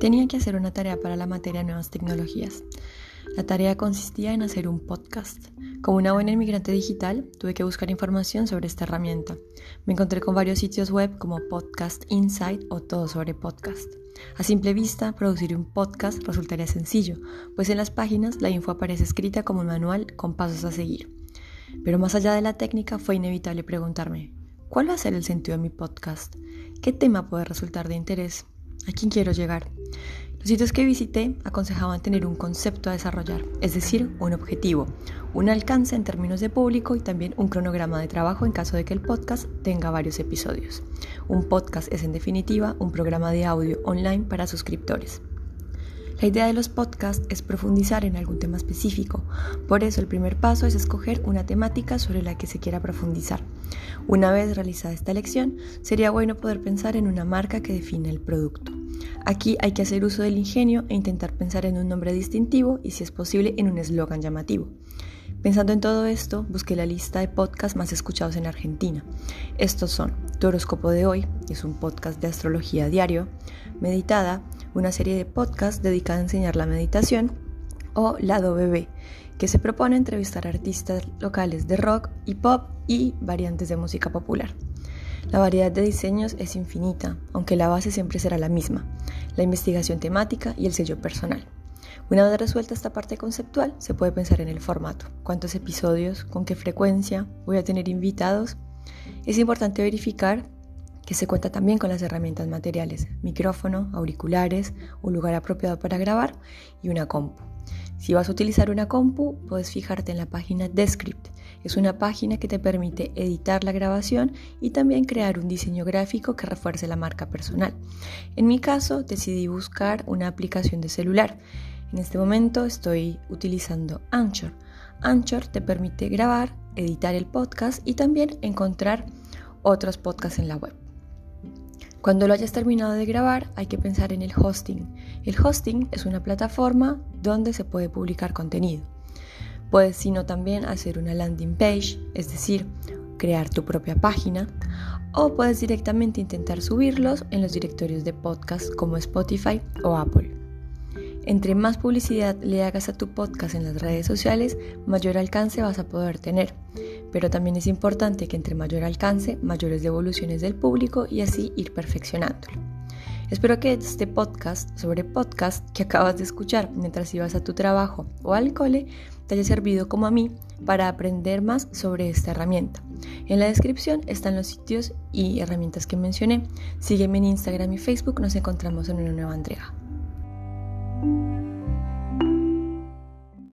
Tenía que hacer una tarea para la materia Nuevas Tecnologías. La tarea consistía en hacer un podcast. Como una buena inmigrante digital, tuve que buscar información sobre esta herramienta. Me encontré con varios sitios web como Podcast Insight o Todo sobre Podcast. A simple vista, producir un podcast resultaría sencillo, pues en las páginas la info aparece escrita como un manual con pasos a seguir. Pero más allá de la técnica, fue inevitable preguntarme, ¿cuál va a ser el sentido de mi podcast? ¿Qué tema puede resultar de interés? ¿A quién quiero llegar? Los sitios que visité aconsejaban tener un concepto a desarrollar, es decir, un objetivo, un alcance en términos de público y también un cronograma de trabajo en caso de que el podcast tenga varios episodios. Un podcast es en definitiva un programa de audio online para suscriptores. La idea de los podcasts es profundizar en algún tema específico, por eso el primer paso es escoger una temática sobre la que se quiera profundizar. Una vez realizada esta elección, sería bueno poder pensar en una marca que define el producto. Aquí hay que hacer uso del ingenio e intentar pensar en un nombre distintivo y si es posible en un eslogan llamativo. Pensando en todo esto, busqué la lista de podcasts más escuchados en Argentina. Estos son Tu horóscopo de hoy, es un podcast de astrología diario, Meditada, una serie de podcasts dedicada a enseñar la meditación, o Lado Bebé, que se propone entrevistar artistas locales de rock y pop y variantes de música popular. La variedad de diseños es infinita, aunque la base siempre será la misma, la investigación temática y el sello personal. Una vez resuelta esta parte conceptual, se puede pensar en el formato, cuántos episodios, con qué frecuencia, voy a tener invitados. Es importante verificar que se cuenta también con las herramientas materiales, micrófono, auriculares, un lugar apropiado para grabar y una compu. Si vas a utilizar una compu, puedes fijarte en la página Descript. Es una página que te permite editar la grabación y también crear un diseño gráfico que refuerce la marca personal. En mi caso, decidí buscar una aplicación de celular. En este momento estoy utilizando Anchor. Anchor te permite grabar, editar el podcast y también encontrar otros podcasts en la web. Cuando lo hayas terminado de grabar, hay que pensar en el hosting. El hosting es una plataforma donde se puede publicar contenido. Puedes, sino también hacer una landing page, es decir, crear tu propia página, o puedes directamente intentar subirlos en los directorios de podcast como Spotify o Apple. Entre más publicidad le hagas a tu podcast en las redes sociales, mayor alcance vas a poder tener. Pero también es importante que entre mayor alcance, mayores devoluciones del público y así ir perfeccionándolo. Espero que este podcast sobre podcast que acabas de escuchar mientras ibas a tu trabajo o al cole te haya servido como a mí para aprender más sobre esta herramienta. En la descripción están los sitios y herramientas que mencioné. Sígueme en Instagram y Facebook, nos encontramos en una nueva entrega.